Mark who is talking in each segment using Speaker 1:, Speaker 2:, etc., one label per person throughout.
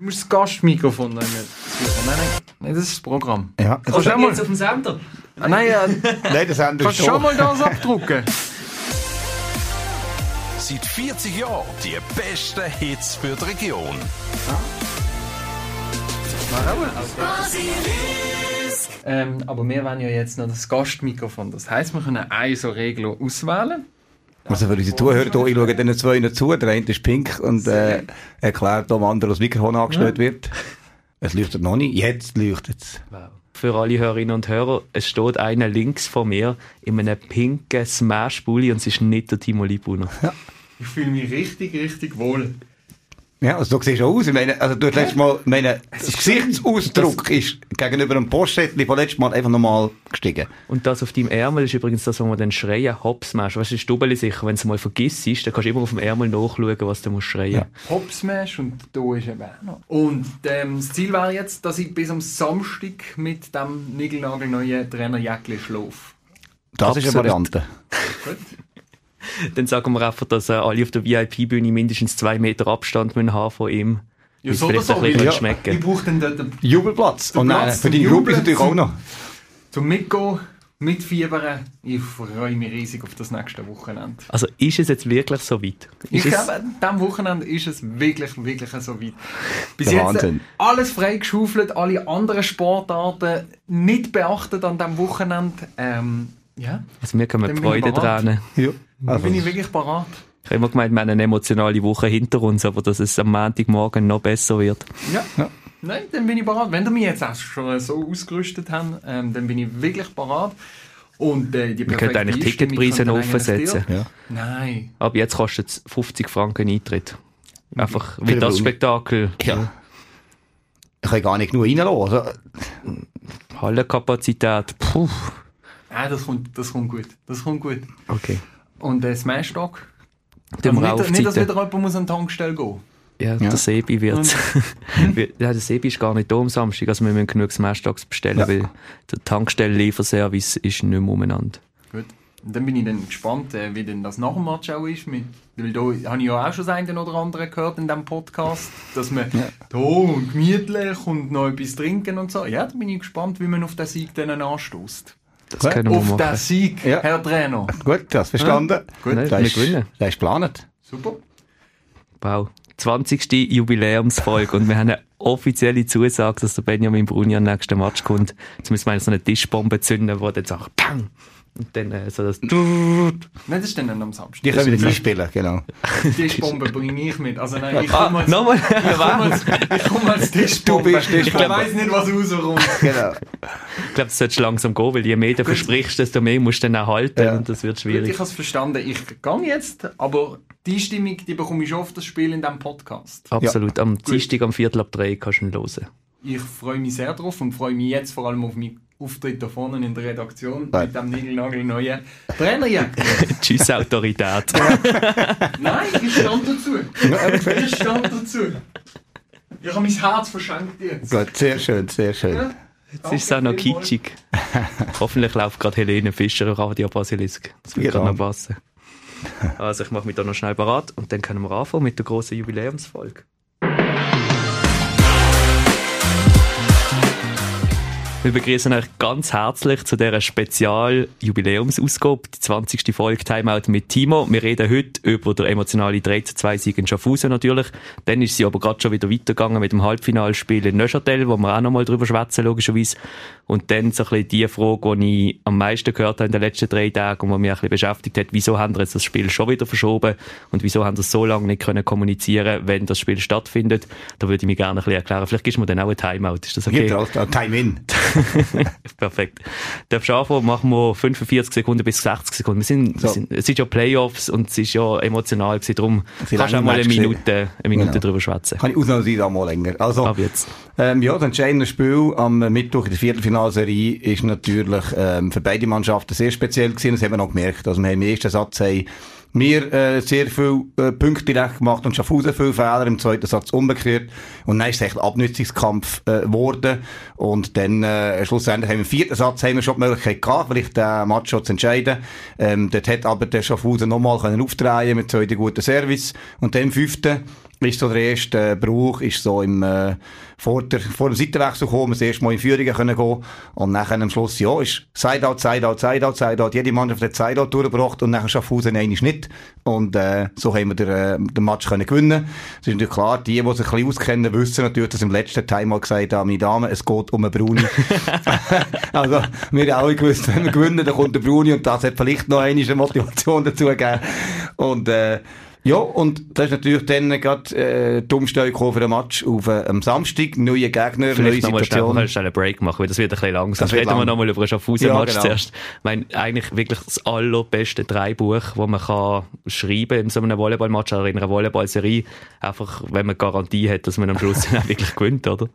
Speaker 1: Du musst das Gastmikrofon nehmen. Nein, nein, nein, das ist das Programm.
Speaker 2: Ja.
Speaker 1: Kannst du auch mal...
Speaker 3: auf dem Sender?
Speaker 1: Ah, Nein, ja,
Speaker 2: Nein, das haben wir
Speaker 1: kannst du schon mal das abdrucken?
Speaker 4: Seit 40 Jahren die besten Hits für die Region.
Speaker 1: Ähm, aber wir wollen ja jetzt noch das Gastmikrofon. Das heisst, wir können eine so Regel auswählen.
Speaker 2: Also für unsere Zuhörer hier, ich schaue diesen zwei zu. Der eine ist pink und äh, erklärt dem anderen, dass das Mikrofon angestellt wird. Es leuchtet noch nicht. Jetzt leuchtet es.
Speaker 3: Für alle Hörerinnen und Hörer, es steht einer links von mir in einem pinken Smash-Bully und es ist nicht der Timo Liebhuner.
Speaker 1: Ich fühle mich richtig, richtig wohl.
Speaker 2: Ja, also du siehst auch aus. Ich meine, also du hast letztes Mal, meine, das Gesichtsausdruck ist gegenüber dem Poststädtchen von letztes Mal einfach nochmal gestiegen.
Speaker 3: Und das auf deinem Ärmel ist übrigens das, was wir dann schreien, Hopsmash. Weißt du, das ist doppelt sicher. Wenn du es mal vergisst, dann kannst du immer auf dem Ärmel nachschauen, was du musst schreien
Speaker 2: Ja.
Speaker 1: Hopsmash und da ist eben auch noch. Und ähm, das Ziel wäre jetzt, dass ich bis am Samstag mit dem niegelnagelneuen Trainer Jäckli schlafe.
Speaker 2: Das ist eine
Speaker 3: Absolut.
Speaker 2: Variante.
Speaker 1: Gut?
Speaker 3: Dann sagen wir einfach, dass äh, alle auf der VIP-Bühne mindestens zwei Meter Abstand müssen haben von ihm.
Speaker 1: Ja, so oder so.
Speaker 3: ein
Speaker 2: Ja.
Speaker 3: schmecken.
Speaker 1: Ich brauche dann dort einen
Speaker 2: Jubelplatz.
Speaker 1: Der
Speaker 2: Und nein,
Speaker 1: Platz
Speaker 2: für
Speaker 1: zum
Speaker 2: deine Gruppe natürlich auch
Speaker 1: zum-
Speaker 2: noch.
Speaker 1: zum Mitgehen, mitfiebern. Ich freue mich riesig auf das nächste Wochenende.
Speaker 3: Also ist es jetzt wirklich so weit?
Speaker 1: Ich
Speaker 3: Ist es,
Speaker 1: glaube, an diesem Wochenende ist es wirklich, wirklich so weit. Bis
Speaker 2: Der
Speaker 1: jetzt
Speaker 2: Wahnsinn.
Speaker 1: alles freigeschaufelt, alle anderen Sportarten nicht beachtet an diesem Wochenende. Ähm, ja,
Speaker 3: also wir können Freude
Speaker 1: ich
Speaker 3: dran.
Speaker 2: Ja.
Speaker 1: Da
Speaker 2: Also,
Speaker 1: bin ich wirklich parat.
Speaker 3: Ich habe immer gemeint, wir haben eine emotionale Woche hinter uns, aber dass es am Montagmorgen noch besser wird.
Speaker 1: Ja.
Speaker 2: Ja.
Speaker 1: Nein, dann bin ich parat. Wenn ihr mich jetzt auch schon so ausgerüstet habt, ähm, dann bin ich wirklich parat. Und äh, die
Speaker 3: Wir könnten eigentlich Ticketpreise offen
Speaker 1: eigentlich
Speaker 3: setzen.
Speaker 2: ja.
Speaker 1: Nein.
Speaker 3: Aber jetzt kostet es 50 Franken Eintritt. Einfach wie
Speaker 2: Für
Speaker 3: das Spektakel.
Speaker 2: Ja. Ich kann gar nicht nur reinlassen. Also,
Speaker 3: Hallenkapazität. Puh.
Speaker 1: Nein, das kommt, das kommt gut. Das kommt gut.
Speaker 3: Okay.
Speaker 1: Und der Smash Dog?
Speaker 3: Tun wir
Speaker 1: Also nicht, nicht, dass wieder jemand muss an die Tankstelle gehen
Speaker 3: Ja, der Sebi wird. ja, der Sebi ist gar nicht da am Samstag, also wir müssen genug Smashdogs bestellen,
Speaker 2: Ja.
Speaker 3: weil der Tankstellen-Lieferservice ist nicht mehr umeinander.
Speaker 1: Gut. Und dann bin ich dann gespannt, äh, wie denn das nach dem Match auch ist. Mit, weil da habe ich ja auch schon das eine oder andere gehört in diesem Podcast, dass man da und gemütlich und noch etwas trinken und so. Ja, da bin ich gespannt, wie man auf den Sieg dann anstößt.
Speaker 3: Das
Speaker 2: Ja,
Speaker 3: können wir
Speaker 1: Auf den
Speaker 3: machen.
Speaker 1: Sieg,
Speaker 2: Ja.
Speaker 1: Herr Trainer.
Speaker 2: gut, das verstanden.
Speaker 1: Gut.
Speaker 3: Nein,
Speaker 2: Das
Speaker 3: wir
Speaker 2: ist,
Speaker 3: gewinnen.
Speaker 2: das ist geplant.
Speaker 1: Super.
Speaker 3: Wow. 20. Jubiläumsfolge und wir haben eine offizielle Zusage, dass der Benjamin Bruni am nächsten Match kommt. Jetzt müssen wir so eine Tischbombe zünden, wo dann sagt Pang! Und dann äh, so das
Speaker 1: Nein, das ist dann am Samstag.
Speaker 2: Die können wieder einspielen, genau.
Speaker 1: Die Tischbombe bringe ich mit. Also nein, ich
Speaker 3: Ah,
Speaker 1: komme als,
Speaker 3: nochmal!
Speaker 1: ich komme als, ich komme als Tischbombe.
Speaker 2: Du bist Tischbombe.
Speaker 1: Ich weiß nicht, was rauskommt.
Speaker 2: genau.
Speaker 3: Ich glaube, es sollte langsam gehen, weil je mehr du versprichst, desto mehr musst du dann auch halten
Speaker 2: Ja.
Speaker 3: und das wird
Speaker 1: Gut,
Speaker 3: schwierig.
Speaker 1: ich habe es verstanden. Ich gehe jetzt, aber die Stimmung, die bekomme ich auf das Spiel in diesem Podcast.
Speaker 3: Absolut. Am Dienstag am Viertel ab drei kannst du ihn hören.
Speaker 1: Ich freue mich sehr drauf und freue mich jetzt vor allem auf meinen Auftritt da vorne in der Redaktion
Speaker 2: Nein.
Speaker 1: mit dem Nigelnagelneuen Trainerjacke.
Speaker 3: Tschüss, Autorität.
Speaker 1: Nein, ich stand dazu. Ich stand dazu. Ich habe mein Herz verschenkt jetzt.
Speaker 2: Gut, sehr schön, sehr schön.
Speaker 1: Ja.
Speaker 3: Jetzt ist es auch noch kitschig. Hoffentlich läuft gerade Helene Fischer Radio Basilisk. Das wird gerade noch passen. Also ich mache mich da noch schnell parat und dann können wir anfangen mit der großen Jubiläumsfolge. Wir begrüßen euch ganz herzlich zu dieser Spezial-Jubiläumsausgabe, die 20. Folge Timeout mit Timo. Wir reden heute über den emotionalen 3 zu 2 Sieg in Schaffhausen natürlich. Dann ist sie aber gerade schon wieder weitergegangen mit dem Halbfinalspiel in Neuchâtel, wo wir auch nochmal drüber schwätzen, logischerweise. Und dann so ein bisschen die Frage, die ich am meisten gehört habe in den letzten drei Tagen und die mich ein bisschen beschäftigt hat, wieso haben wir jetzt das Spiel schon wieder verschoben und wieso haben wir so lange nicht können kommunizieren, wenn das Spiel stattfindet. Da würde ich mich gerne ein bisschen erklären. Vielleicht gibst du mir dann auch ein Timeout. Ist das okay?
Speaker 2: Auch Time-In.
Speaker 3: Perfekt. Darfst du anfangen, machen wir 45 Sekunden bis 60 Sekunden. Wir sind, wir
Speaker 2: So.
Speaker 3: sind, es ist ja Playoffs und es ist ja emotional gewesen, darum kannst du auch mal eine. Minute, eine Minute
Speaker 2: Genau.
Speaker 3: drüber schwätzen.
Speaker 2: Kann ich ausnahmsweise auch mal länger. Also,
Speaker 3: Ab jetzt.
Speaker 2: Ähm, ja, das entscheidende Spiel am Mittwoch in der Viertelfinalserie ist natürlich ähm, für beide Mannschaften sehr speziell gewesen. Das haben wir noch gemerkt. Also wir haben im ersten Satz haben wir äh, sehr viele äh, Punkte direkt gemacht und Schaffhausen viele Fehler. Im zweiten Satz umgekehrt. Und dann ist es echt ein Abnützungskampf äh, geworden. Und dann äh, schlussendlich haben wir im vierten Satz haben wir schon die Möglichkeit gehabt, vielleicht den Match schon zu entscheiden. Ähm, dort hat aber der Schaffhausen nochmal können aufdrehen mit zwei guten Service. Und dann im fünften ist so der erste Brauch, ist so im, äh, vor, der, vor dem Seitenwechsel gekommen, das erste Mal in Führungen können gehen und nachher am Schluss, ja, ist Sideout, Sideout, Sideout, Sideout, jede Mannschaft hat Sideout durchgebracht und nachher Schaffhausen eigentlich nicht und äh, so haben wir den, äh, den Match können gewinnen. Es ist natürlich klar, die, die sich ein bisschen auskennen, wissen natürlich, dass im letzten Teil mal gesagt haben, meine Damen, es geht um einen Bruni. also, wir haben alle gewusst, wenn wir gewinnen, dann kommt der Bruni und das hat vielleicht noch eine Motivation dazu gegeben und äh, ja, und das ist natürlich dann gerade äh, die Umstellung für den Match auf äh, am Samstag. Neue Gegner,
Speaker 3: Vielleicht
Speaker 2: neue
Speaker 3: noch
Speaker 2: Situation.
Speaker 3: mal schnell einen Break machen, weil das wird ein bisschen langsam.
Speaker 2: Das
Speaker 3: Reden wir
Speaker 2: lang.
Speaker 3: noch mal über einen Schaffhausen-Match
Speaker 2: Ja, genau.
Speaker 3: zuerst. Ich meine, eigentlich wirklich das allerbeste Dreibuch, das man kann schreiben in so einem Volleyballmatch oder in einer Volleyballserie. Einfach, wenn man Garantie hat, dass man am Schluss dann auch wirklich gewinnt, oder?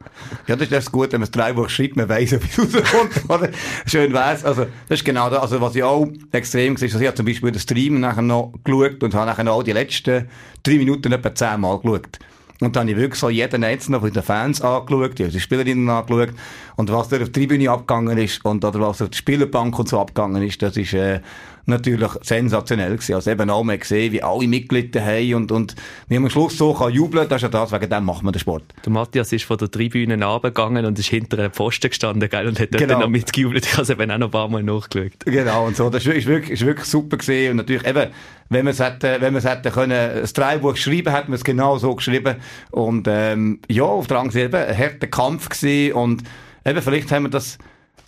Speaker 2: Ja, das ist das gut, wenn man das Dreibuch schreibt, man weiss, wie es rauskommt, oder? Schön wär's. Also, das ist genau das. Also, was ich auch extrem gesehen habe, ich habe zum Beispiel den Stream nachher noch geschaut und habe nachher auch die letzten drei Minuten etwa zehnmal geschaut. Und dann habe ich wirklich so jeden einzelnen von den Fans angeschaut, die Spielerinnen angeschaut. Und was da auf der Tribüne abgegangen ist und oder was auf der Spielerbank und so abgegangen ist, das ist, äh, natürlich sensationell gewesen. Also eben auch mal gesehen, wie alle Mitglieder haben und, und wie man am Schluss so kann jubeln, das ist ja das, wegen dem macht man den Sport.
Speaker 3: Der Matthias ist von der Tribüne runtergegangen und ist hinter einem Pfosten gestanden, gell, und hat dort
Speaker 2: Genau.
Speaker 3: dann noch mitgejubelt. Ich habe es eben auch noch ein paar Mal nachgeschaut.
Speaker 2: Genau, und so. Das ist wirklich, ist wirklich super gesehen. Und natürlich eben, wenn man es hätte, wenn man es hätte können, das Dreibuch schreiben, hätte man es genau so geschrieben. Und, ähm, ja, auf der anderen Seite eben ein harter Kampf gesehen. Und eben, vielleicht haben wir das,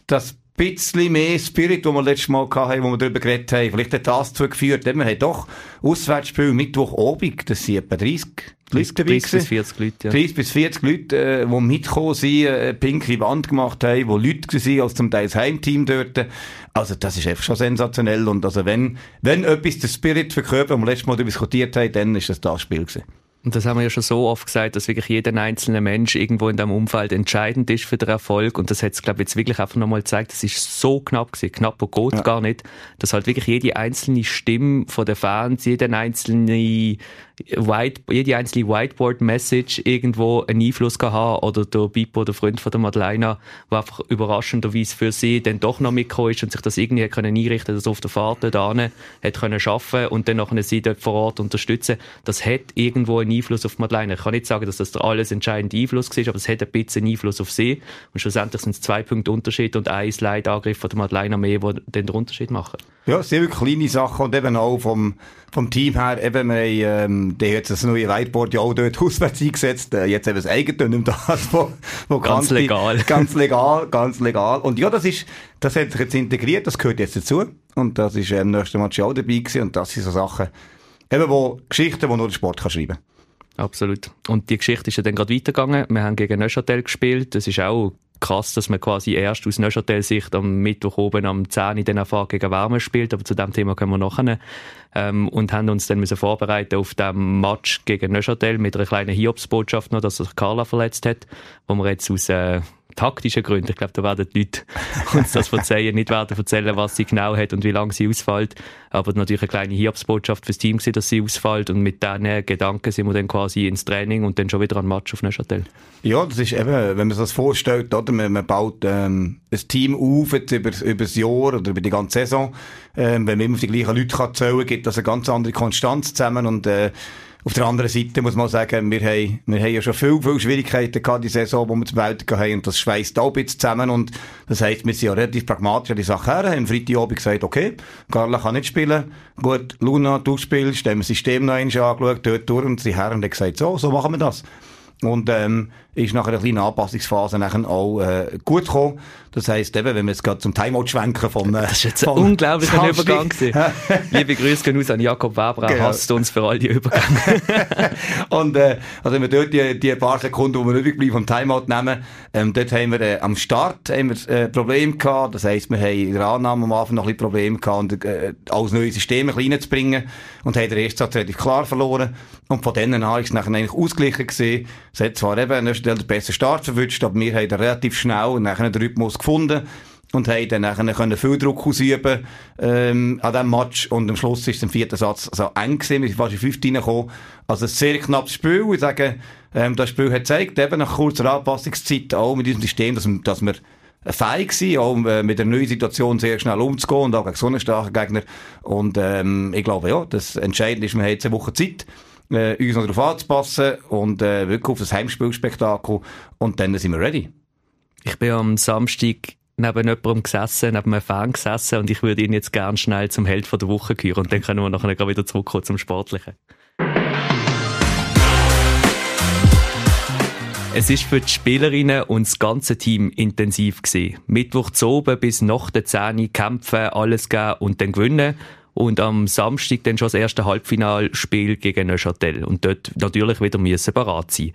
Speaker 2: das bisschen mehr Spirit, das wir letztes Mal hatten, wo wir darüber geredet haben, vielleicht hat das dazu geführt. Wir haben doch Auswärtsspiel Mittwochabend, das sind etwa 30 Leute dabei
Speaker 3: 30 bis
Speaker 2: gewesen.
Speaker 3: 40 Leute, ja.
Speaker 2: 30 bis 40 Leute, äh, die mitgekommen sind, äh, eine pinke Wand gemacht haben, wo Leute waren, als zum Teil das Heimteam dort. Also, das ist einfach schon sensationell. Und also, wenn, wenn etwas der Spirit verkörpert, den wir letztes Mal darüber diskutiert haben, dann ist das das Spiel gewesen.
Speaker 3: Und das haben wir ja schon so oft gesagt, dass wirklich jeder einzelne Mensch irgendwo in diesem Umfeld entscheidend ist für den Erfolg. Und das hat es, glaube ich, jetzt wirklich einfach nochmal gezeigt. Das ist so knapp gewesen. Knapper geht gar nicht. Dass halt wirklich jede einzelne Stimme von den Fans, jede einzelne White, jede einzelne Whiteboard-Message irgendwo einen Einfluss haben oder der Bipo, der Freund von der Madeleine, der einfach überraschenderweise für sie dann doch noch mitgekommen ist und sich das irgendwie hat können einrichten, dass er auf der Fahrt hin hat können schaffen und dann nachher sie dort vor Ort unterstützen. Das hat irgendwo einen Einfluss auf Madeleine. Ich kann nicht sagen, dass das der alles entscheidende Einfluss war, aber es hat ein bisschen Einfluss auf sie. Und schlussendlich sind es zwei Punkte Unterschied und ein Slide-Angriff von der Madeleine mehr, die den Unterschied machen.
Speaker 2: Ja, sehr wirklich kleine Sachen und eben auch vom, vom Team her, eben, wir haben, ähm, die hat das neue Whiteboard ja auch dort auswärts eingesetzt, äh, jetzt eben das Eigentum das, wo, wo
Speaker 3: Ganz
Speaker 2: Kanti-
Speaker 3: legal.
Speaker 2: Ganz legal, ganz legal. Und ja, das ist, das hat sich jetzt integriert, das gehört jetzt dazu. Und das ist, ähm, nächsten Match auch dabei gewesen und das sind so Sachen, eben, wo, Geschichten, die nur der Sport kann schreiben.
Speaker 3: Absolut. Und die Geschichte ist ja dann gerade weitergegangen. Wir haben gegen Neuchâtel gespielt. Das ist auch krass, dass man quasi erst aus Neuchâtel-Sicht am Mittwoch oben am 10 in den Erfahrung gegen Wärme spielt. Aber zu dem Thema können wir nachher. Ähm, und haben uns dann müssen vorbereiten auf den Match gegen Neuchâtel mit einer kleinen Hiobsbotschaft noch, dass sich Carla verletzt hat, wo wir jetzt aus äh, taktischen Gründen, ich glaube, da werden die Leute uns das verzeihen, nicht werden erzählen, was sie genau hat und wie lange sie ausfällt. Aber natürlich eine kleine Hiobsbotschaft fürs Team gewesen, dass sie ausfällt. Und mit diesen Gedanken sind wir dann quasi ins Training und dann schon wieder an Match auf Neuchâtel.
Speaker 2: Ja, das ist eben, wenn man sich das vorstellt, oder? Man, man baut ähm, ein Team auf jetzt über, über das Jahr oder über die ganze Saison. Ähm, wenn man immer auf die gleichen Leute kann zählen kann, gibt das eine ganz andere Konstanz zusammen und äh, auf der anderen Seite muss man sagen, wir haben, wir haben ja schon viel, viel Schwierigkeiten gehabt, die Saison, wo wir zum Welten haben, und das schweißt auch ein bisschen zusammen, und das heisst, wir sind ja relativ pragmatisch an die Sache her, haben am Freitagabend gesagt, okay, Carla kann nicht spielen, gut, Luna, du spielst, haben wir das System noch einmal angeschaut, dort durch, und die Herren haben gesagt, so, so machen wir das. Und ähm, ist nach einer kleinen Anpassungsphase nachher auch äh, gut gekommen. Das heisst eben, wenn wir jetzt gerade zum Timeout schwenken von... Äh,
Speaker 3: Das ist jetzt ein unglaublicher. Übergang gewesen. Liebe Grüße gehen aus an Jakob Weber, er
Speaker 2: Genau.
Speaker 3: hasst uns für all die Übergänge.
Speaker 2: Und äh, also wenn wir dort die, die paar Sekunden, die wir übrig bleiben, vom Timeout nehmen, ähm, dort haben wir äh, am Start haben wir, äh, Probleme gehabt. Das heisst, wir haben in der Annahme am Anfang noch ein bisschen Probleme gehabt, und, äh, alles neue bisschen reinzubringen und haben den ersten Satz relativ klar verloren. Und von denen an ist es nachher eigentlich ausgeglichen gewesen. Es hat zwar eben den besten Start verwünscht, aber wir haben relativ schnell nachher den Rhythmus gefunden und haben dann nachher können viel Druck ausüben ähm, an diesem Match und am Schluss ist es im vierten Satz so eng gewesen, wir sind fast in fünf reingekommen. Also ein sehr knappes Spiel. Ich sage, ähm, das Spiel hat gezeigt, eben nach kurzer Anpassungszeit auch mit diesem System, dass, dass wir fähig sind, auch äh, mit der neuen Situation sehr schnell umzugehen und auch gegen so einen starken Gegner. Und ähm, ich glaube, ja, das Entscheidende ist, wir haben jetzt eine Woche Zeit äh, uns noch darauf anzupassen und äh, wirklich auf das Heimspielspektakel und dann sind wir ready.
Speaker 3: Ich bin am Samstag neben jemandem gesessen, neben einem Fan gesessen und ich würde ihn jetzt gerne schnell zum Held von der Woche küren und dann können wir nachher wieder zurückkommen zum Sportlichen. Es ist für die Spielerinnen und das ganze Team intensiv gewesen. Mittwoch zu oben bis nach der 10 kämpfen, alles geben und dann gewinnen. Und am Samstag dann schon das erste Halbfinalspiel gegen Neuchâtel. Und dort natürlich wieder müssen parat sein.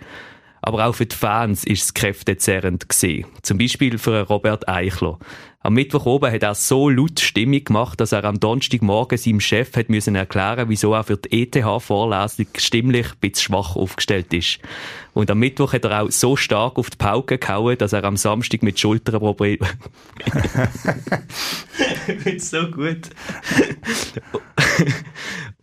Speaker 3: Aber auch für die Fans ist es kräftezerrend gesehen. Zum Beispiel für Robert Eichler. Am Mittwoch oben hat er so laut Stimmung gemacht, dass er am Donnerstagmorgen seinem Chef hat müssen erklären, wieso er für die ETH-Vorlesung stimmlich ein bisschen schwach aufgestellt ist. Und am Mittwoch hat er auch so stark auf die Pauke gehauen, dass er am Samstag mit Schulterproblemen... ich so gut.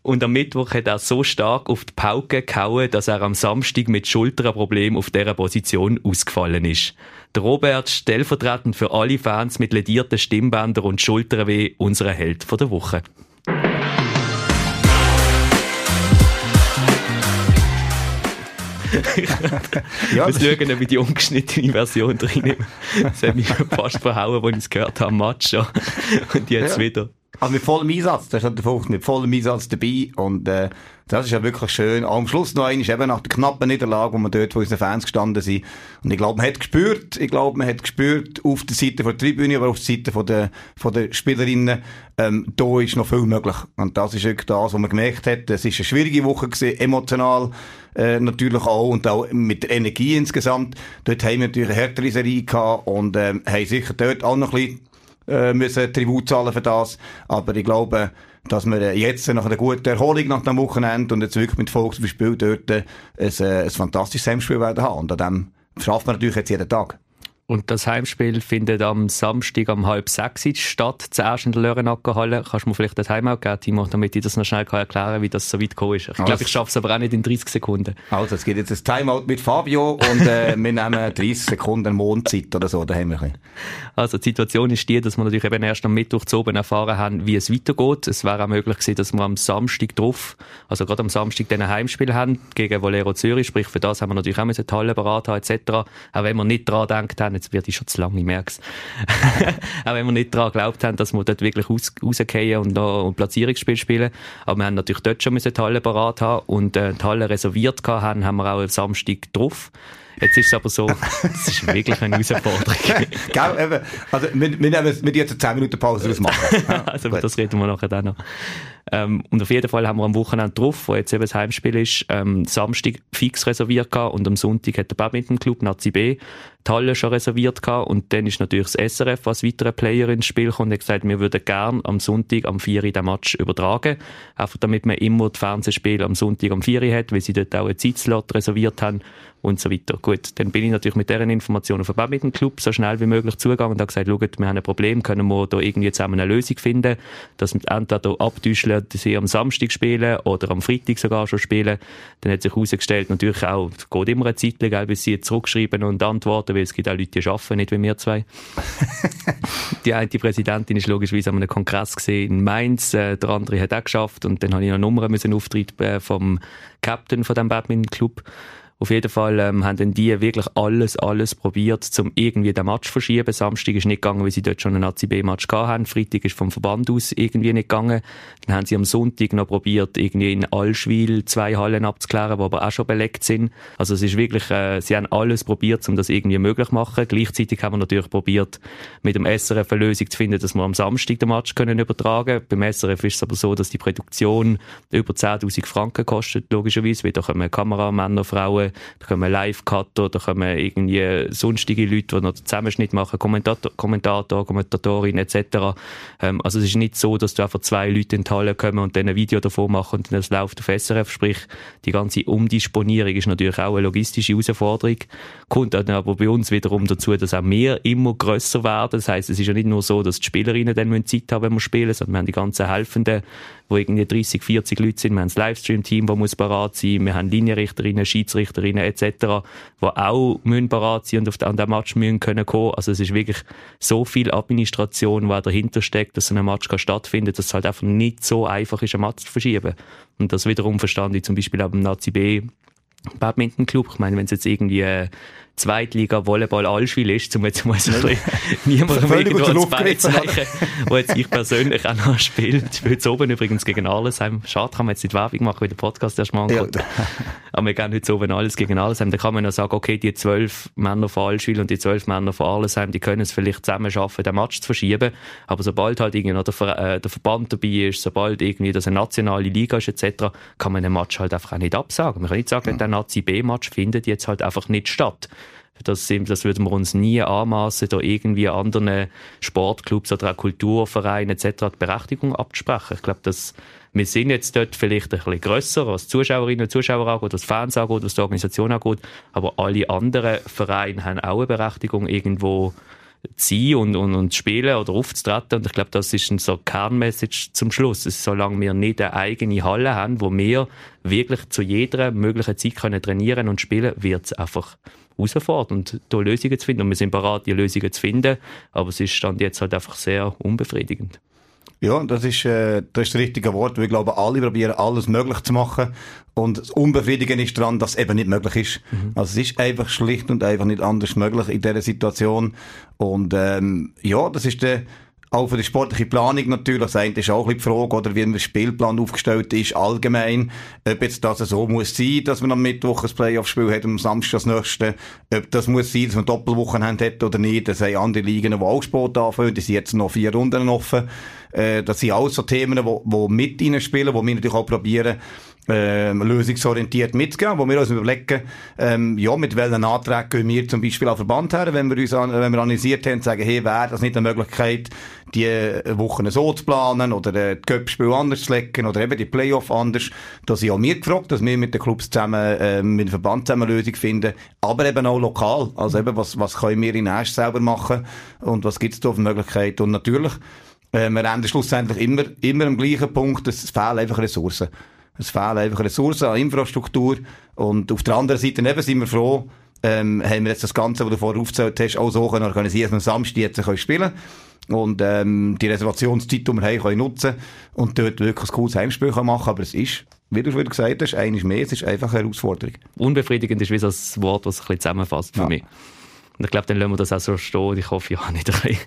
Speaker 3: Und am Mittwoch hat er so stark auf die Pauke gehauen, dass er am Samstag mit Schulterproblemen auf dieser Position ausgefallen ist. Der Robert, stellvertretend für alle Fans mit ledierten Stimmbändern und Schulterweh, unser Held von der Woche. ja, wir schauen, ob ich die ungeschnittene Version drin nehme. Das hat mich fast verhauen, als ich es gehört habe, Match. Und jetzt ja. wieder.
Speaker 2: Also mit vollem Einsatz, das ist halt der Punkt, mit vollem Einsatz dabei und äh, das ist ja wirklich schön. Am Schluss noch einmal, eben nach der knappen Niederlage, wo wir dort von unseren Fans gestanden sind. Und ich glaube, man hat gespürt, ich glaube, man hat gespürt, auf der Seite der Tribüne, aber auf der Seite von der, von der Spielerinnen, ähm, da ist noch viel möglich. Und das ist wirklich das, was man gemerkt hat. Es ist eine schwierige Woche gewesen, emotional, äh, natürlich auch, und auch mit der Energie insgesamt. Dort haben wir natürlich eine härtere Serie gehabt und, ähm, haben sicher dort auch noch ein bisschen äh, müssen Tribut zahlen für das. Aber ich glaube, dass wir jetzt nach einer guten Erholung nach dem Wochenende und jetzt wirklich mit Volksspiel dort ein, äh, ein fantastisches Heimspiel werden haben. Und an dem schafft man natürlich jetzt jeden Tag.
Speaker 3: Und das Heimspiel findet am Samstag um halb sechs statt, zuerst in der Lörenacker Kannst du mir vielleicht ein Timeout geben, Timo, damit ich das noch schnell kann erklären kann, wie das so weit gekommen ist? Ich glaube, ich schaffe es aber auch nicht in 30 Sekunden.
Speaker 2: Also, es gibt jetzt ein Timeout mit Fabio und äh, wir nehmen 30 Sekunden Mondzeit oder so, da haben wir ein
Speaker 3: Also, die Situation ist die, dass wir natürlich eben erst am Mittwoch zu oben erfahren haben, wie es weitergeht. Es wäre auch möglich gewesen, dass wir am Samstag drauf, also gerade am Samstag dann ein Heimspiel haben gegen Valero Zürich, sprich für das haben wir natürlich auch die Halle beraten etc. Auch wenn wir nicht daran gedacht haben, jetzt werde ich schon zu lange, ich merke es. auch wenn wir nicht daran geglaubt haben, dass wir dort wirklich raus, rausgehen und noch ein Platzierungsspiel spielen. Aber wir haben natürlich dort schon die Halle parat haben und äh, die Halle reserviert haben, haben wir auch am Samstag drauf. Jetzt ist es aber so, das ist wirklich eine Herausforderung.
Speaker 2: Gell, eben. Also, wir, wir nehmen mit jetzt 10 Minuten Pause ausmachen.
Speaker 3: Ja, also, gut. das reden wir nachher dann noch. Ähm, und auf jeden Fall haben wir am Wochenende drauf, wo jetzt eben das Heimspiel ist, ähm, Samstag fix reserviert gehabt und am Sonntag hat der Badminton Club Nazi B die Halle schon reserviert gehabt und dann ist natürlich das SRF als weiterer Player ins Spiel gekommen und hat gesagt, wir würden gern am Sonntag am 4 Uhr den Match übertragen, einfach damit man immer die Fernsehspiele am Sonntag am 4 Uhr hat, weil sie dort auch einen Zeitslot reserviert haben und so weiter. Gut, dann bin ich natürlich mit deren Informationen auf den Badminton Club so schnell wie möglich zugegangen und habe gesagt, schaut, wir haben ein Problem, können wir da irgendwie zusammen eine Lösung finden, dass wir entweder abtäuschen, dass sie am Samstag spielen oder am Freitag sogar schon spielen. Dann hat sich herausgestellt, natürlich auch, es geht immer eine Zeit, gell, bis sie zurückschreiben und antworten, weil es gibt auch Leute, die arbeiten, nicht wie wir zwei. die eine Präsidentin ist logischerweise an einem Kongress gesehen in Mainz, äh, der andere hat auch geschafft und dann habe ich noch Nummern müssen auftreten äh, vom Captain von dem Badminton Club. Auf jeden Fall ähm, haben dann die wirklich alles, alles probiert, um irgendwie den Match zu verschieben. Samstag ist nicht gegangen, weil sie dort schon einen ACB-Match haben. Freitag ist vom Verband aus irgendwie nicht gegangen. Dann haben sie am Sonntag noch probiert, irgendwie in Allschwil zwei Hallen abzuklären, die aber auch schon belegt sind. Also es ist wirklich, äh, sie haben alles probiert, um das irgendwie möglich zu machen. Gleichzeitig haben wir natürlich probiert, mit dem SRF eine Lösung zu finden, dass wir am Samstag den Match können übertragen können. Beim SRF ist es aber so, dass die Produktion über 10.000 Franken kostet, logischerweise, weil da kommen Kameramänner, Frauen, da kommen Live-Cutter, da kommen irgendwie sonstige Leute, die noch den Zusammenschnitt machen, Kommentator, Kommentator Kommentatorin etc. Ähm, also es ist nicht so, dass du einfach zwei Leute in die Halle kommen und dann ein Video davon machen und dann das läuft auf SRF, sprich die ganze Umdisponierung ist natürlich auch eine logistische Herausforderung. Kommt dann aber bei uns wiederum dazu, dass auch wir immer grösser werden. Das heißt, es ist ja nicht nur so, dass die Spielerinnen dann Zeit haben, wenn wir spielen, sondern wir haben die ganzen Helfenden, wo irgendwie 30, 40 Leute sind. Wir haben das Livestream-Team, das muss parat sein. Wir haben Linienrichterinnen, Schiedsrichter, Schiedsrichterinnen etc., die auch müssen parat sein und auf den, an den Match müssen können kommen. Also es ist wirklich so viel Administration, die dahinter steckt, dass so ein Match kann stattfinden, dass es halt einfach nicht so einfach ist, einen Match zu verschieben. Und das wiederum verstand ich zum Beispiel auch beim Nazi B Badminton Club. Ich meine, wenn es jetzt irgendwie äh, Zweitliga Volleyball Allschwil ist, zum jetzt mal so ein bisschen niemandem irgendwo ans Bein zeichen, wo jetzt ich persönlich auch noch spiele. Ich spiele jetzt oben übrigens gegen Allesheim. Schade, kann man jetzt nicht Werbung machen, weil der Podcast erst mal ankommt. Ja. Aber wir gehen heute oben alles gegen Allesheim. Da kann man noch sagen, okay, die zwölf Männer von Allschwil und die zwölf Männer von Allesheim, die können es vielleicht zusammen schaffen, den Match zu verschieben. Aber sobald halt irgendwie noch der, Ver äh, der Verband dabei ist, sobald irgendwie das eine nationale Liga ist etc., kann man den Match halt einfach auch nicht absagen. Man kann nicht sagen, ja. der Nazi-B-Match findet jetzt halt einfach nicht statt. Das, das würden wir uns nie anmaßen, da irgendwie anderen Sportclubs oder auch Kulturvereinen etc. die Berechtigung abzusprechen. Ich glaube, dass wir sind jetzt dort vielleicht ein bisschen grösser, was Zuschauerinnen und Zuschauer angeht, was Fans angeht, was die Organisation angeht, aber alle anderen Vereine haben auch eine Berechtigung, irgendwo zu sein und, und, und zu spielen oder aufzutreten. Und ich glaube, das ist ein so Kernmessage zum Schluss. Also, solange wir nicht eine eigene Halle haben, wo wir wirklich zu jeder möglichen Zeit können trainieren und spielen, wird es einfach herausfordernd, da Lösungen zu finden. Und wir sind bereit, die Lösungen zu finden. Aber es ist dann jetzt halt einfach sehr unbefriedigend.
Speaker 2: Ja, das ist, äh, das ist das richtige Wort. Wir glauben, alle probieren alles möglich zu machen. Und das Unbefriedigende ist daran, dass es eben nicht möglich ist. Mhm. Also es ist einfach schlicht und einfach nicht anders möglich in dieser Situation. Und ähm, ja, das ist der auch für die sportliche Planung natürlich. Das eine ist auch ein bisschen die Frage, oder wie ein Spielplan aufgestellt ist, allgemein. Ob jetzt das so muss sein, dass man am Mittwoch ein Playoff-Spiel hat und am Samstag das nächste. Ob das muss sein, dass man Doppelwochen hat oder nicht. Das sind andere Ligen, die auch Sport anfangen. Die sind jetzt noch vier Runden offen. Äh, das sind alles so Themen, die, die mit ihnen spielen, die wir natürlich auch probieren, ähm, lösungsorientiert mitzugehen, wo wir uns überlegen, ähm, ja, mit welchen Anträgen gehen wir zum Beispiel auf Verband her, wenn wir uns an, wenn wir analysiert haben, sagen, hey, wäre das nicht eine Möglichkeit, die Wochen so zu planen oder äh, die Köpfspiel anders zu legen oder eben die Playoff anders. Da sind auch wir gefragt, dass wir mit den Clubs zusammen, äh, mit dem Verband zusammen eine Lösung finden, aber eben auch lokal. Also eben, was, was können wir in Asch selber machen und was gibt es da für Möglichkeiten und natürlich, äh, wir enden schlussendlich immer, immer am gleichen Punkt, es fehlen einfach Ressourcen. Es fehlen einfach Ressourcen an Infrastruktur. Und auf der anderen Seite eben sind wir froh, ähm, haben wir jetzt das Ganze, was du vorher aufgezählt hast, auch so können organisieren, dass wir am Samstag jetzt können spielen und ähm, die Reservationszeit, die wir haben, können nutzen und dort wirklich ein cooles Heimspiel können machen Aber es ist, wie du schon gesagt hast, eines mehr, es ist einfach eine Herausforderung.
Speaker 3: Unbefriedigend ist wie so das Wort, das es ein bisschen zusammenfasst für ja. mich. Und ich glaube, dann lassen wir das auch so stehen. Ich hoffe, ja, nicht ein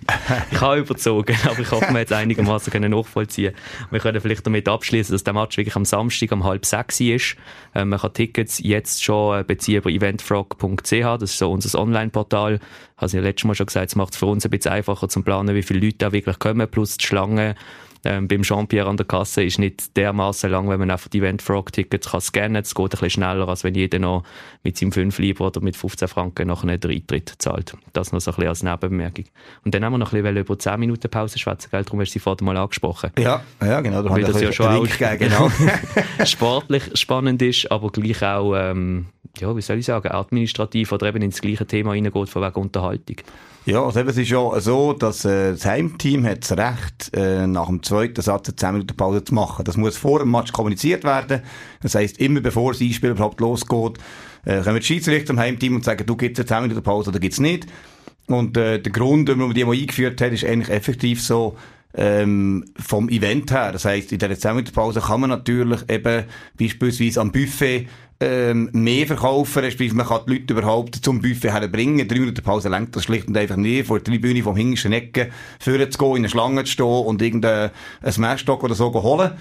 Speaker 3: Ich habe überzogen, aber ich hoffe, wir jetzt einigermaßen können nachvollziehen. Wir können vielleicht damit abschließen, dass der Match wirklich am Samstag um halb sechs ist. Ähm, man kann Tickets jetzt schon äh, beziehen über eventfrog.ch. Das ist so unser Online-Portal. Habe ich ja letztes Mal schon gesagt, es macht es für uns ein bisschen einfacher zu planen, wie viele Leute da wirklich kommen, plus die Schlange ähm, beim Jean-Pierre an der Kasse ist nicht dermaßen lang, wenn man einfach die Event-Frog-Tickets kann scannen. Es geht ein bisschen schneller, als wenn jeder noch mit seinem 5 Lieber oder mit 15 Franken noch einen Eintritt zahlt. Das noch so ein bisschen als Nebenbemerkung. Und dann haben wir noch ein bisschen über 10 Minuten Pause schwätzen, gell? Darum hast du sie vorhin mal angesprochen.
Speaker 2: Ja, ja genau.
Speaker 3: Weil das ja schon auch genau. sportlich spannend ist, aber gleich auch, ähm, ja, wie soll ich sagen, administrativ oder eben ins gleiche Thema reingeht, von wegen Unterhaltung.
Speaker 2: Ja, also eben, es ist ja so, dass äh, das Heimteam hat das Recht, äh, nach dem zweiten Satz eine 10 Minuten Pause zu machen. Das muss vor dem Match kommuniziert werden. Das heisst, immer bevor das Einspiel überhaupt losgeht, äh, wir die Schiedsrichter im Heimteam und sagen, du gibst eine 10 Minuten Pause oder gibt's nicht. Und äh, der Grund, warum man die mal eingeführt hat, ist eigentlich effektiv so, ähm, vom Event her. Das heisst, in dieser 10 Minuten Pause kann man natürlich eben beispielsweise am Buffet ähm, mehr verkaufen, respektive man kann die Leute überhaupt zum Buffet herbringen. Drei Minuten Pause lenkt das schlicht und einfach nicht, vor der Tribüne vom hintersten Ecke führen zu gehen, in eine Schlange zu stehen und irgendein Smashstock oder so holen.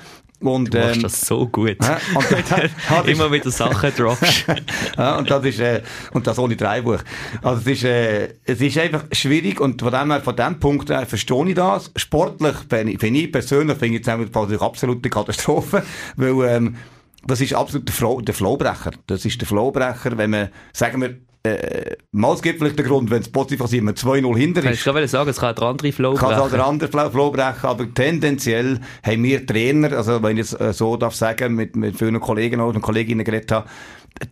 Speaker 3: Und, du machst ähm, das so gut. Äh, und, das, Immer wieder Sachen droppst.
Speaker 2: ja, und das ist, äh, und das ohne Dreibuch. Also es ist, äh, es ist einfach schwierig und von dem her, von dem Punkt her verstehe ich das. Sportlich, finde ich, ich persönlich, finde ich jetzt absolut absolute Katastrophe, weil, ähm, das ist absolut der, Flow, der Flowbrecher. Das ist der Flowbrecher, wenn man, sagen wir, äh, mal es gibt vielleicht den Grund, wenn es positiv ist, man 2-0 hinter ist.
Speaker 3: Ich kann sagen, es kann der andere Flow brechen.
Speaker 2: Kann der andere Flow brechen, aber tendenziell haben wir Trainer, also wenn ich es äh, so darf sagen, mit, mit vielen Kollegen und Kolleginnen geredet habe,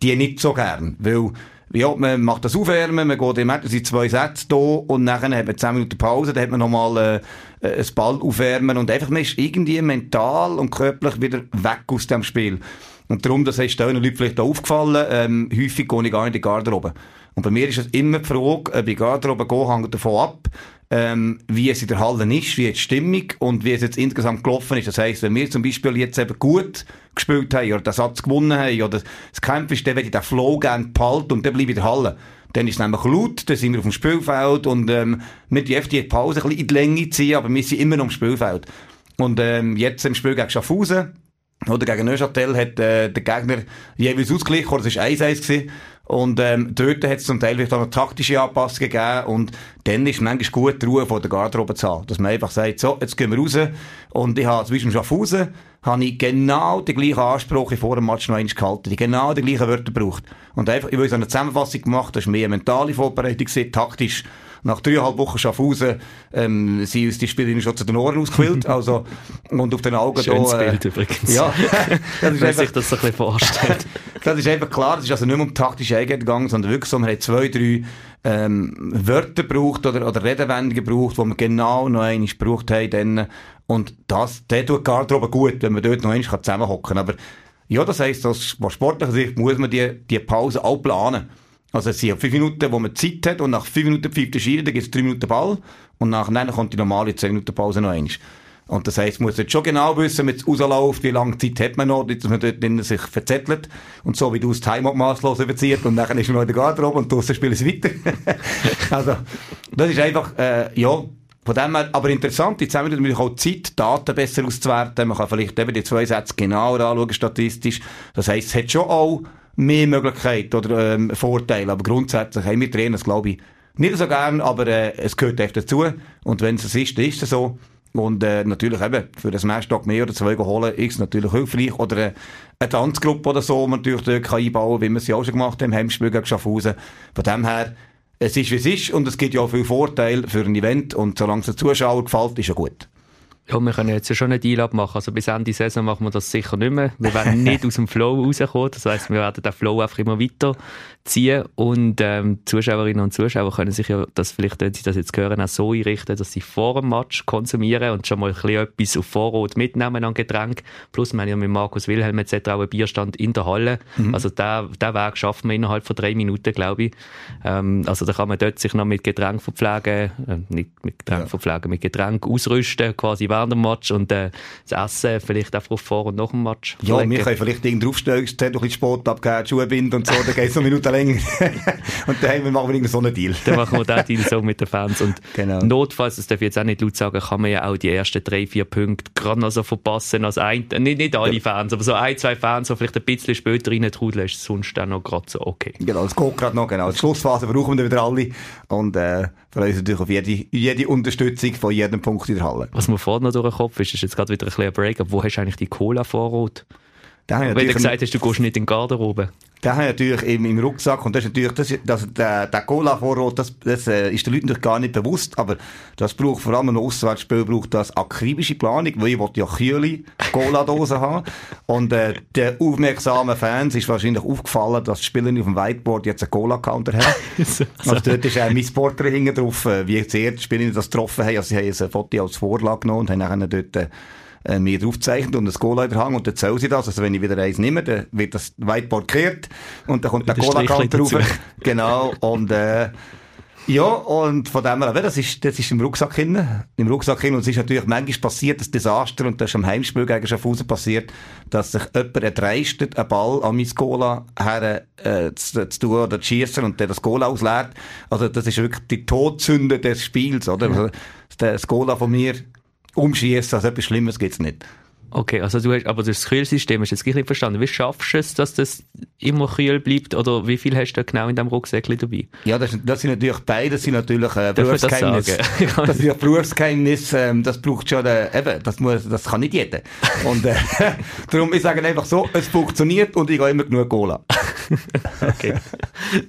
Speaker 2: die nicht so gern, weil ja, man macht das Aufwärmen, man geht im sind zwei Sätze da und nachher hat man 10 Minuten Pause, dann hat man nochmal äh, äh, ein Ball aufwärmen und einfach man ist irgendwie mental und körperlich wieder weg aus dem Spiel. Und darum, das ist den Leuten vielleicht auch aufgefallen, ähm, häufig gehe ich gar nicht in die Garderobe. Und bei mir ist es immer die Frage, ob ich Garderobe gehe, hängt davon ab, ähm, wie es in der Halle ist, wie die Stimmung und wie es jetzt insgesamt gelaufen ist. Das heisst, wenn wir zum Beispiel jetzt eben gut gespielt haben oder den Satz gewonnen haben oder das Kampf ist, dann werde ich den Flow gerne behalten und dann bleibe ich in der Halle. Dann ist es nämlich laut, dann sind wir auf dem Spielfeld und ähm, wir dürfen die Pause ein bisschen in die Länge ziehen, aber wir sind immer noch am Spielfeld. Und ähm, jetzt im Spiel gegen Schaffhausen oder gegen Neuchâtel hat äh, der Gegner jeweils ausgeglichen, oder es war 1-1 gewesen. Und ähm, dort hat es zum Teil vielleicht auch noch taktische Anpassungen gegeben und dann ist manchmal gut, die Ruhe von der Garderobe zu haben. Dass man einfach sagt, so, jetzt gehen wir raus und ich habe zum Beispiel Schaffhausen habe ich genau den gleichen Anspruch vor dem Match noch eins gehalten. Ich genau die gleichen Wörter gebraucht. Und einfach, ich habe so eine Zusammenfassung gemacht, das war mehr eine mentale Vorbereitung, taktisch nach dreieinhalb Wochen Schaffhausen ähm, sind uns die Spielerinnen schon zu den Ohren ausgequillt. Also, und auf den Augen
Speaker 3: Schönes
Speaker 2: da, äh,
Speaker 3: Bild übrigens.
Speaker 2: Ja, das ist
Speaker 3: Wenn
Speaker 2: einfach,
Speaker 3: sich das so ein bisschen vorstellt.
Speaker 2: das ist einfach klar, das ist also nicht mehr um taktische Eigenheit gegangen, sondern wirklich so, man hat zwei, drei ähm, Wörter gebraucht oder, oder Redewendungen gebraucht, die wir genau noch einmal gebraucht haben. Dann. Und das, der tut die Garderobe gut, wenn man dort noch einmal zusammenhocken kann. Aber ja, das heisst, aus sportlicher Sicht muss man die, die Pause auch planen. Also es sind fünf Minuten, wo man Zeit hat und nach fünf Minuten pfeift der Schiri, dann gibt es drei Minuten Ball und nachher kommt die normale zehn Minuten Pause noch einmal. Und das heisst, man muss jetzt schon genau wissen, wenn es rausläuft, wie lange Zeit hat man noch, dass man dort drinnen sich verzettelt. Und so wie du das Timeout masslos überzieht und dann ist man noch in der Garderobe und draussen spielen sie weiter. also, das ist einfach, äh, ja, von dem her, aber interessant, jetzt haben wir natürlich auch Zeit, Daten besser auszuwerten. Man kann vielleicht eben die zwei Sätze genauer anschauen, statistisch. Das heisst, es hat schon auch mehr Möglichkeiten oder ähm, Vorteile, aber grundsätzlich haben wir Trainer, das glaube ich, nicht so gern, aber äh, es gehört echt dazu. Und wenn es es ist, dann ist es so. Und äh, natürlich eben, für das Matchtag mehr oder zwei holen, ist es natürlich hilfreich. Oder äh, eine Tanzgruppe oder so, man natürlich dort kann einbauen kann, wie wir es ja auch schon gemacht haben, im Heimspiel gegen Schaffhausen. Von dem her, es ist wie es ist und es gibt ja auch viel Vorteile für ein Event und solange es den Zuschauern gefällt, ist ja gut.
Speaker 3: Ja, wir können jetzt ja schon einen Deal abmachen. Also bis Ende Saison machen wir das sicher nicht mehr. Wir werden nicht aus dem Flow rauskommen. Das heisst, wir werden den Flow einfach immer weiter ziehen. Und ähm, Zuschauerinnen und Zuschauer können sich ja, das vielleicht, wenn sie das jetzt hören, auch so einrichten, dass sie vor dem Match konsumieren und schon mal ein bisschen etwas auf Vorrat mitnehmen an Getränk. Plus, wir haben ja mit Markus Wilhelm etc. auch einen Bierstand in der Halle. Mhm. Also der Weg schaffen wir innerhalb von drei Minuten, glaube ich. Ähm, also da kann man dort sich noch mit Getränk verpflegen, äh, nicht mit Getränk ja. verpflegen, mit Getränk ausrüsten, quasi während dem Match und äh, das Essen vielleicht einfach vor und nach dem Match.
Speaker 2: Ja, verlegen. wir können vielleicht irgendwo draufstellen, es hat noch ein bisschen Sport abgegeben, Schuhe binden und so, dann geht es noch Minuten länger. und dann machen wir so einen Deal.
Speaker 3: dann machen wir den Deal so mit den Fans und
Speaker 2: genau.
Speaker 3: notfalls, das darf ich jetzt auch nicht laut sagen, kann man ja auch die ersten drei, vier Punkte gerade noch so verpassen als ein, nicht, nicht alle ja. Fans, aber so ein, zwei Fans, die vielleicht ein bisschen später reintrudeln, ist sonst dann noch gerade so okay.
Speaker 2: Genau, es geht gerade noch, genau. Die Schlussphase brauchen wir wieder alle und äh, freuen uns natürlich auf jede, jede Unterstützung von jedem Punkt in der Halle.
Speaker 3: Was mir vorne noch durch den Kopf ist, ist jetzt gerade wieder ein bisschen ein Break, wo hast du eigentlich die Cola-Vorrat?
Speaker 2: Wenn
Speaker 3: du gesagt hast, du gehst nicht in die Garderobe.
Speaker 2: Den habe ich natürlich im, im Rucksack und das ist natürlich, das, das, der, der Cola-Vorrat, das, das äh, ist den Leuten natürlich gar nicht bewusst, aber das braucht vor allem ein Auswärtsspiel braucht das akribische Planung, weil ich ja kühle Cola-Dosen haben. Und äh, den aufmerksamen Fans ist wahrscheinlich aufgefallen, dass die Spieler auf dem Whiteboard jetzt einen Cola-Counter haben. also, dort ist auch mein Sportler hinten drauf, äh, wie sehr die Spieler das getroffen haben, also sie haben ein Foto als Vorlage genommen und haben nachher dort äh, äh, mir draufzeichnet und ein Cola Hand und dann zählen sie das. Also wenn ich wieder eins nehme, dann wird das Whiteboard gekehrt und dann kommt der Cola-Kant drauf. Genau. Und, äh, ja, und von dem her, das ist, das ist im Rucksack hin, im Rucksack hin, und es ist natürlich manchmal passiert, das Desaster, und das ist am Heimspiel gegen Schaffhausen passiert, dass sich jemand erdreistet, einen Ball an mein Cola her, äh, zu, zu tun oder zu schießen und der das Cola ausleert. Also, das ist wirklich die Todsünde des Spiels, oder? Also, das Cola von mir umschießen, also etwas Schlimmes gibt's nicht.
Speaker 3: Okay, also du hast, aber das Kühlsystem hast du jetzt nicht verstanden. Wie schaffst du es, dass das immer kühl bleibt? Oder wie viel hast du genau in deinem Rucksäckchen dabei?
Speaker 2: Ja, das, das sind natürlich beide, das sind natürlich äh, Berufsgeheimnis. Das, das ist ja Berufsgeheimnis, ähm, das braucht schon, äh, eben, das muss, das kann nicht jeder. Und, äh, darum, ich sage einfach so, es funktioniert und ich habe immer genug Cola.
Speaker 3: okay.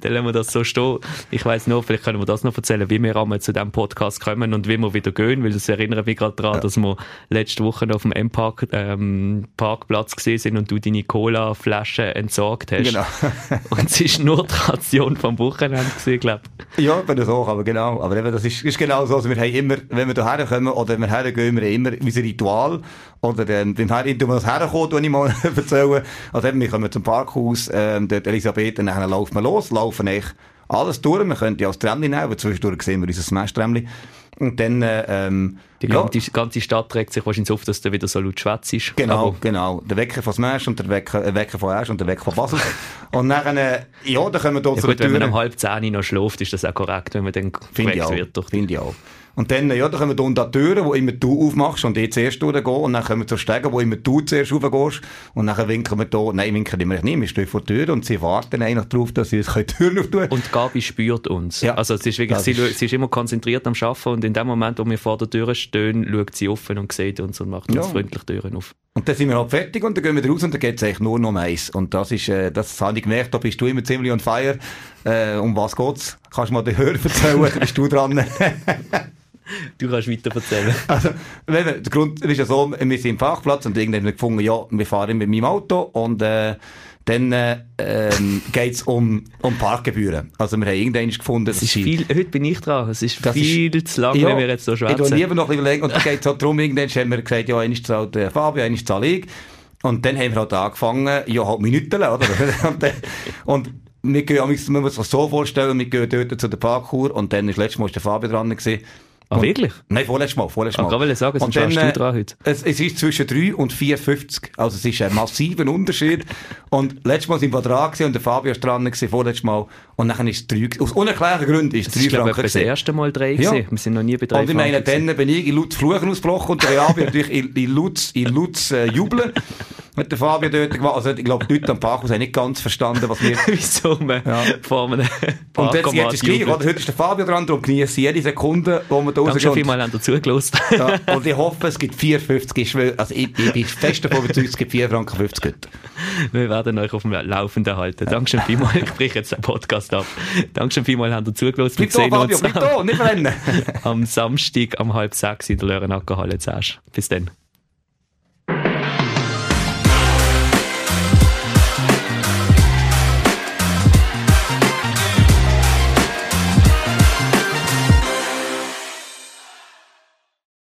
Speaker 3: Dann lassen wir das so stehen. Ich weiss noch, vielleicht können wir das noch erzählen, wie wir einmal zu diesem Podcast kommen und wie wir wieder gehen, weil das erinnert mich gerade daran, ja. dass wir letzte Woche noch auf dem M-Park ähm, Parkplatz gesehen sind und du deine Cola-Flasche entsorgt hast.
Speaker 2: Genau.
Speaker 3: und es ist nur die Ration vom Wochenende gewesen, glaube
Speaker 2: Ja, wenn das auch, aber genau. Aber eben, das ist, ist genau so. Also wir haben immer, wenn wir hierher kommen oder wenn wir hergehen, wir haben immer unser Ritual. Oder ähm, beim Herren, du musst herkommen, wenn ich mal erzählen. Also eben, wir kommen zum Parkhaus, ähm, dort Elisabeth, und dann laufen wir los, laufen echt alles durch. Wir können ja als Trämmli nehmen, aber zwischendurch sehen wir unser Smash-Trämmli. Und dann, äh, ähm,
Speaker 3: Die
Speaker 2: ja,
Speaker 3: ganze, ganze Stadt regt sich wahrscheinlich auf, dass du wieder so laut schwätzt ist.
Speaker 2: Genau,
Speaker 3: Aber
Speaker 2: genau. Der Wecker von Smash und der Wecker, äh, Wecker von Asch und der Wecker von Basel. und dann, äh, ja, dann kommen wir dort
Speaker 3: ja
Speaker 2: zu
Speaker 3: gut,
Speaker 2: der
Speaker 3: wenn man
Speaker 2: Tür.
Speaker 3: um halb zehn noch schläft, ist das auch korrekt, wenn man dann geweckt wird. Durch
Speaker 2: Finde ich auch. Und dann, ja, dann kommen wir an die Türen, wo immer du aufmachst und ich zuerst durchgehen. Und dann kommen wir zur Stege, wo immer du zuerst raufgehst. Und dann winken wir da, nein, winken wir nicht, wir stehen vor der Tür und sie warten eigentlich darauf, dass sie uns die Türen können.
Speaker 3: Und Gabi spürt uns.
Speaker 2: Ja.
Speaker 3: Also es ist wirklich, sie,
Speaker 2: ist-
Speaker 3: sie ist immer konzentriert am Arbeiten und in dem Moment, wo wir vor der Tür stehen, schaut sie offen und sieht uns und macht uns
Speaker 2: Ja.
Speaker 3: freundlich Türen auf.
Speaker 2: Und dann sind wir halt fertig und dann gehen wir raus und dann geht es eigentlich nur noch eins. Und das ist, äh, das habe ich gemerkt, da bist du immer ziemlich on fire. Äh, um was geht's? Kannst du mal den Hörer erzählen? da bist du dran.
Speaker 3: Du kannst weiter erzählen.
Speaker 2: Also, wenn wir, der Grund ist ja so, wir sind im Parkplatz und irgendwann haben wir gefunden, ja, wir fahren mit meinem Auto und äh, dann äh, ähm, geht es um, um Parkgebühren. Also wir haben irgendwann gefunden,
Speaker 3: Es ist viel, heute bin ich dran, es ist
Speaker 2: Das
Speaker 3: viel zu lang,
Speaker 2: Ja,
Speaker 3: wenn wir jetzt so
Speaker 2: Ich
Speaker 3: schwätzen.
Speaker 2: lieber noch ein bisschen überlegen. Und dann geht es halt darum, irgendwann haben wir gesagt, ja, einmal zahlt äh, Fabio, einmal zahle ich. Und dann haben wir halt angefangen, ja, halt Minuten, oder? und, dann- und wir gehen, man muss sich das so vorstellen, wir gehen dort zu der Parkour und dann ist letztes Mal ist der Fabio dran gewesen.
Speaker 3: Ah, wirklich?
Speaker 2: Nein, vorletztes Mal, vorletztes
Speaker 3: Ah,
Speaker 2: Mal.
Speaker 3: gerade wollte sagen,
Speaker 2: Und dann,
Speaker 3: du
Speaker 2: äh,
Speaker 3: dran heute.
Speaker 2: Es, es ist zwischen 3 und 4,50. Also es ist ein massiver Unterschied. Und letztes Mal sind wir dran gewesen und der Fabio ist dran gewesen, vorletztes Mal. Und dann ist es 3, aus unerklärlichen Gründen ist es
Speaker 3: Das ist,
Speaker 2: 3
Speaker 3: glaube ich,
Speaker 2: Franken
Speaker 3: das
Speaker 2: gewesen.
Speaker 3: erste Mal drei
Speaker 2: Ja.
Speaker 3: gewesen. Wir sind noch nie bei drei
Speaker 2: Und ich meine, dann bin ich in laut Fluchen ausgebrochen und der Fabio natürlich in, in laut, in laut äh, Jubeln. Hat der Fabio dort gemacht. Also ich glaube, die Leute am Parkhaus haben nicht ganz verstanden, was wir...
Speaker 3: Wieso man
Speaker 2: Ja.
Speaker 3: vor einem
Speaker 2: Und jetzt, jetzt ist es gleich, oder? Heute ist der Fabio dran, darum genieße jede Sekunde, wo wir da
Speaker 3: Danke schon
Speaker 2: rausgehen.
Speaker 3: vielmals, habt ihr zugelassen.
Speaker 2: Ja, und ich hoffe, es gibt 4,50. Ich schwöre- Also ich, ich bin fest davon überzeugt, es gibt 4,50 Franken.
Speaker 3: Wir werden euch auf dem Laufenden halten. Dankeschön vielmals. Ich breche jetzt den Podcast ab. Dankeschön vielmals, habt ihr zugelassen.
Speaker 2: Bleib da, Fabio, bleib da, nicht rennen.
Speaker 3: am Samstag um halb sechs in der Lörenacker Halle 10. Bis dann.